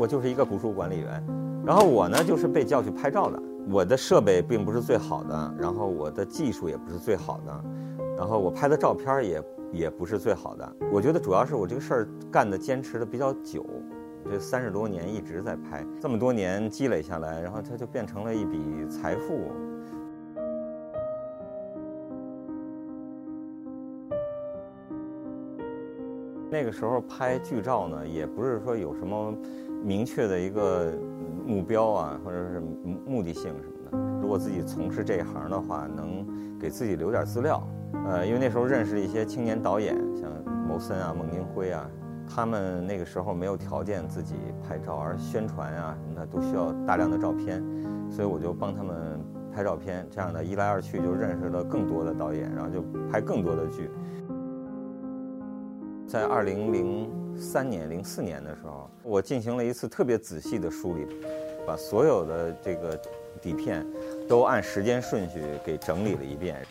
我就是一个古书管理员，然后我呢就是被叫去拍照的。我的设备并不是最好的，然后我的技术也不是最好的，然后我拍的照片也也不是最好的。我觉得主要是我这个事儿干的坚持的比较久，这三十多年一直在拍，这么多年积累下来，然后它就变成了一笔财富。那个时候拍剧照呢，也不是说有什么明确的一个目标啊，或者是目的性什么的。如果自己从事这一行的话，能给自己留点资料。呃，因为那时候认识了一些青年导演，像牟森啊、孟京辉啊，他们那个时候没有条件自己拍照，而宣传啊什么的都需要大量的照片，所以我就帮他们拍照片。这样的一来二去就认识了更多的导演，然后就拍更多的剧。在二零零三年、零四年的时候，我进行了一次特别仔细的梳理，把所有的这个底片都按时间顺序给整理了一遍。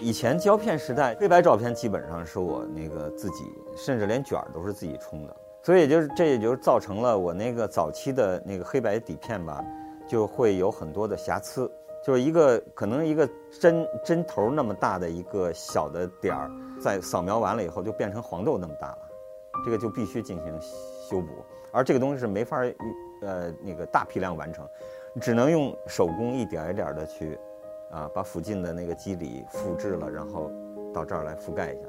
以前胶片时代，黑白照片基本上是我那个自己，甚至连卷儿都是自己冲的，所以就是这也就造成了我那个早期的那个黑白底片吧，就会有很多的瑕疵。就是一个可能一个针针头那么大的一个小的点儿，在扫描完了以后就变成黄豆那么大了，这个就必须进行修补，而这个东西是没法呃那个大批量完成，只能用手工一点一点的去，啊把附近的那个肌理复制了，然后到这儿来覆盖一下。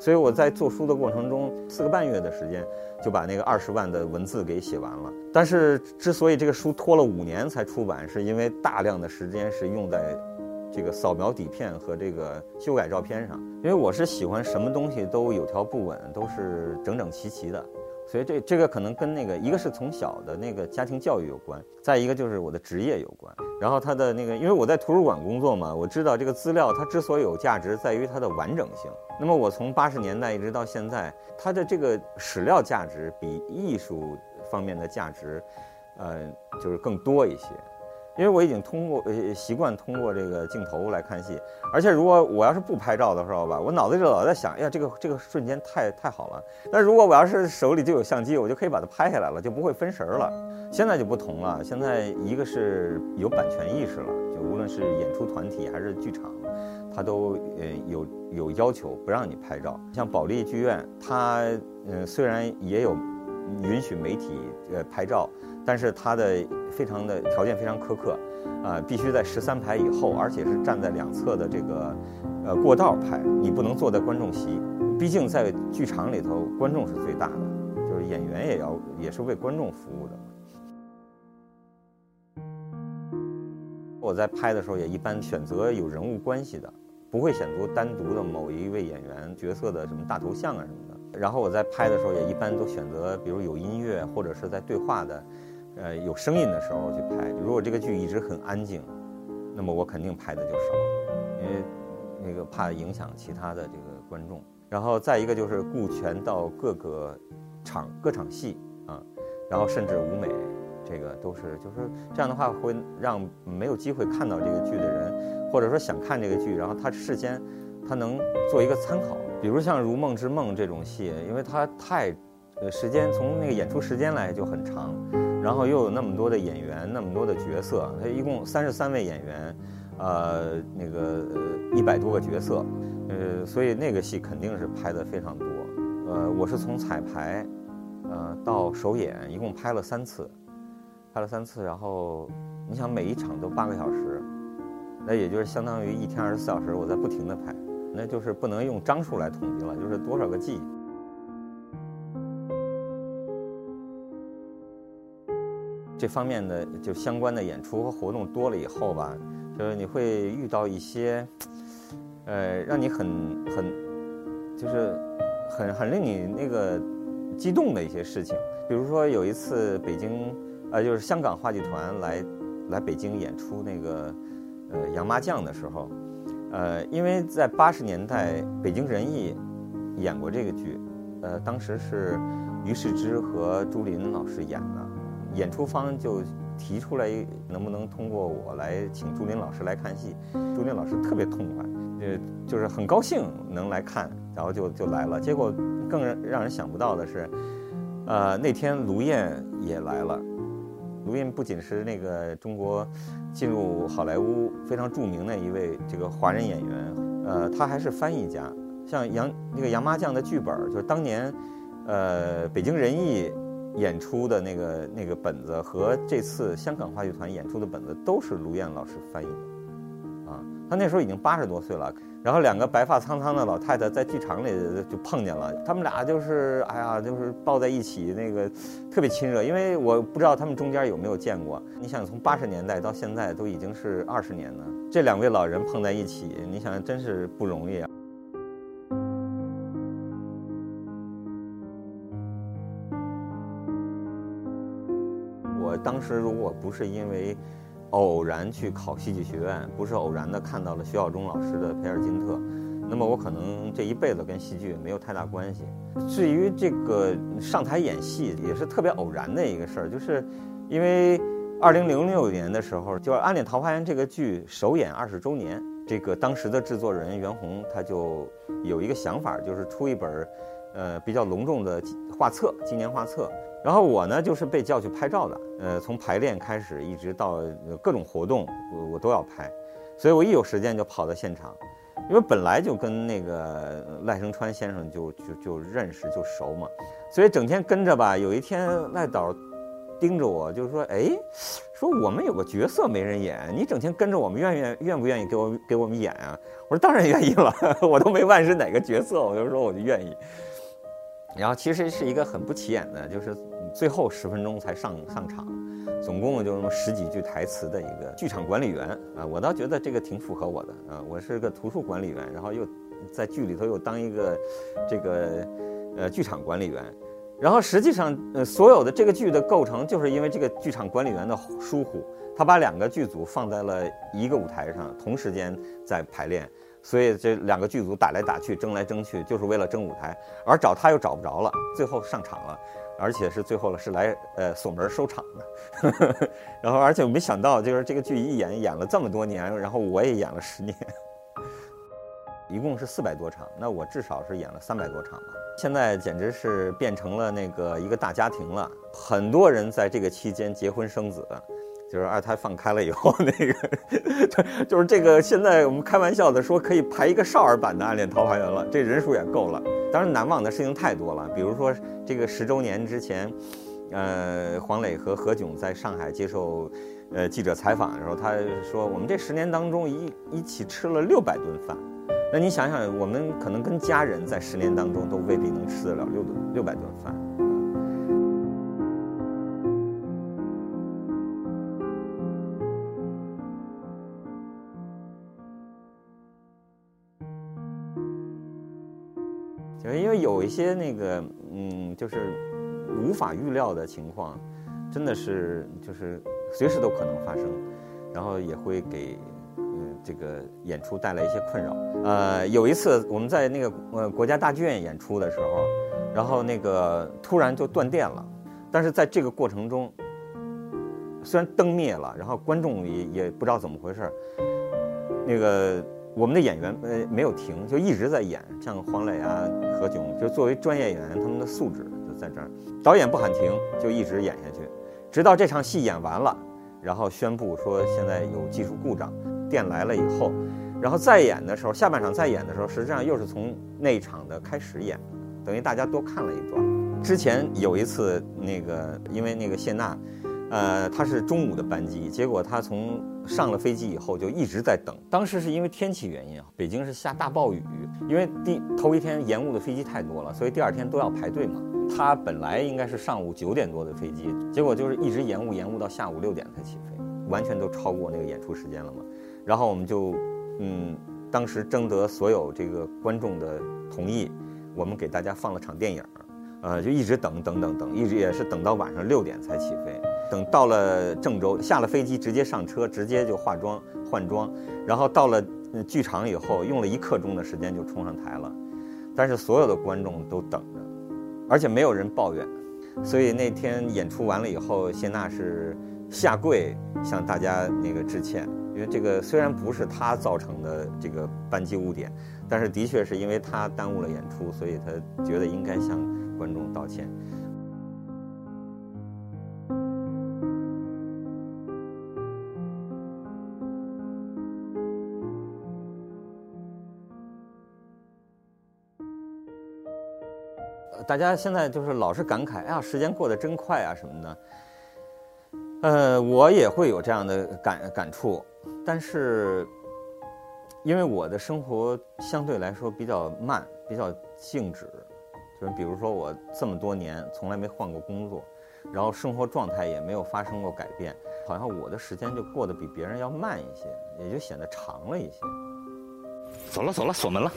所以我在做书的过程中，四个半月的时间就把那个二十万的文字给写完了。但是之所以这个书拖了五年才出版，是因为大量的时间是用在这个扫描底片和这个修改照片上。因为我是喜欢什么东西都有条不紊，都是整整齐齐的。所以这这个可能跟那个一个是从小的那个家庭教育有关，再一个就是我的职业有关。然后他的那个，因为我在图书馆工作嘛，我知道这个资料它之所以有价值，在于它的完整性。那么我从八十年代一直到现在，它的这个史料价值比艺术方面的价值，呃，就是更多一些。因为我已经通过呃习惯通过这个镜头来看戏，而且如果我要是不拍照的时候吧，我脑子里老在想，哎呀，这个这个瞬间太太好了。那如果我要是手里就有相机，我就可以把它拍下来了，就不会分神儿了。现在就不同了，现在一个是有版权意识了，就无论是演出团体还是剧场，它都呃有有要求不让你拍照。像保利剧院，它嗯虽然也有允许媒体呃拍照。但是它的非常的条件非常苛刻，啊，必须在十三排以后，而且是站在两侧的这个，呃，过道拍，你不能坐在观众席，毕竟在剧场里头，观众是最大的，就是演员也要也是为观众服务的。我在拍的时候也一般选择有人物关系的，不会选择单独的某一位演员角色的什么大头像啊什么的。然后我在拍的时候也一般都选择，比如有音乐或者是在对话的。呃，有声音的时候去拍。如果这个剧一直很安静，那么我肯定拍的就少，因为那个怕影响其他的这个观众。然后再一个就是顾全到各个场各场戏啊，然后甚至舞美，这个都是就是这样的话会让没有机会看到这个剧的人，或者说想看这个剧，然后他事先他能做一个参考。比如像《如梦之梦》这种戏，因为它太呃时间从那个演出时间来就很长。然后又有那么多的演员，那么多的角色，他一共三十三位演员，呃，那个一百多个角色，呃，所以那个戏肯定是拍的非常多。呃，我是从彩排，呃，到首演一共拍了三次，拍了三次。然后你想每一场都八个小时，那也就是相当于一天二十四小时我在不停的拍，那就是不能用张数来统计了，就是多少个 G。这方面的就相关的演出和活动多了以后吧，就是你会遇到一些，呃，让你很很，就是很很令你那个激动的一些事情。比如说有一次北京，呃，就是香港话剧团来来北京演出那个呃《杨麻将》的时候，呃，因为在八十年代北京人艺演过这个剧，呃，当时是于世之和朱琳老师演的。演出方就提出来，能不能通过我来请朱琳老师来看戏？朱琳老师特别痛快，呃，就是很高兴能来看，然后就就来了。结果更让人想不到的是，呃，那天卢燕也来了。卢燕不仅是那个中国进入好莱坞非常著名的一位这个华人演员，呃，他还是翻译家。像杨那个杨麻将的剧本，就是当年，呃，北京人艺演出的那个那个本子和这次香港话剧团演出的本子都是卢燕老师翻译的。啊，他那时候已经八十多岁了。然后两个白发苍苍的老太太在剧场里就碰见了，他们俩就是哎呀，就是抱在一起，那个特别亲热。因为我不知道他们中间有没有见过。你想，从八十年代到现在都已经是二十年了，这两位老人碰在一起，你想真是不容易啊。我当时如果不是因为。偶然去考戏剧学院，不是偶然的看到了徐晓中老师的《培尔金特》，那么我可能这一辈子跟戏剧没有太大关系。至于这个上台演戏，也是特别偶然的一个事儿，就是因为二零零六年的时候，就是《暗恋桃花源》这个剧首演二十周年，这个当时的制作人袁弘他就有一个想法，就是出一本，呃，比较隆重的画册，纪念画册。然后我呢，就是被叫去拍照的。呃，从排练开始，一直到各种活动，我我都要拍，所以我一有时间就跑到现场，因为本来就跟那个赖声川先生就就就认识就熟嘛，所以整天跟着吧。有一天赖导盯着我，就是说，哎，说我们有个角色没人演，你整天跟着我们，愿愿愿不愿意给我给我们演啊？我说当然愿意了，我都没问是哪个角色，我就说我就愿意。然后其实是一个很不起眼的，就是。最后十分钟才上上场，总共就那么十几句台词的一个剧场管理员啊，我倒觉得这个挺符合我的啊，我是个图书管理员，然后又在剧里头又当一个这个呃剧场管理员，然后实际上呃所有的这个剧的构成就是因为这个剧场管理员的疏忽，他把两个剧组放在了一个舞台上，同时间在排练，所以这两个剧组打来打去，争来争去，就是为了争舞台，而找他又找不着了，最后上场了。而且是最后了，是来呃锁门收场的，然后而且没想到，就是这个剧一演演了这么多年，然后我也演了十年，一共是四百多场，那我至少是演了三百多场吧。现在简直是变成了那个一个大家庭了，很多人在这个期间结婚生子。就是二胎放开了以后，那个，就是这个。现在我们开玩笑的说，可以排一个少儿版的《暗恋桃花源》了，这人数也够了。当然，难忘的事情太多了，比如说这个十周年之前，呃，黄磊和何炅在上海接受呃记者采访的时候，他说我们这十年当中一一起吃了六百顿饭。那你想想，我们可能跟家人在十年当中都未必能吃得了六顿六百顿饭。一些那个，嗯，就是无法预料的情况，真的是就是随时都可能发生，然后也会给这个演出带来一些困扰。呃，有一次我们在那个呃国家大剧院演出的时候，然后那个突然就断电了，但是在这个过程中，虽然灯灭了，然后观众也也不知道怎么回事，那个。我们的演员呃没有停，就一直在演，像黄磊啊、何炅，就作为专业演员，他们的素质就在这儿。导演不喊停，就一直演下去，直到这场戏演完了，然后宣布说现在有技术故障，电来了以后，然后再演的时候，下半场再演的时候，实际上又是从那一场的开始演，等于大家多看了一段。之前有一次那个，因为那个谢娜。呃，她是中午的班机，结果她从上了飞机以后就一直在等。当时是因为天气原因啊，北京是下大暴雨，因为第头一天延误的飞机太多了，所以第二天都要排队嘛。他本来应该是上午九点多的飞机，结果就是一直延误，延误到下午六点才起飞，完全都超过那个演出时间了嘛。然后我们就，嗯，当时征得所有这个观众的同意，我们给大家放了场电影，呃，就一直等等等等，一直也是等到晚上六点才起飞。等到了郑州，下了飞机直接上车，直接就化妆换装，然后到了剧场以后，用了一刻钟的时间就冲上台了。但是所有的观众都等着，而且没有人抱怨。所以那天演出完了以后，谢娜是下跪向大家那个致歉，因为这个虽然不是她造成的这个班机误点，但是的确是因为她耽误了演出，所以她觉得应该向观众道歉。大家现在就是老是感慨，哎呀，时间过得真快啊什么的。呃，我也会有这样的感感触，但是因为我的生活相对来说比较慢，比较静止，比如说我这么多年从来没换过工作，然后生活状态也没有发生过改变，好像我的时间就过得比别人要慢一些，也就显得长了一些。走了走了，锁门了。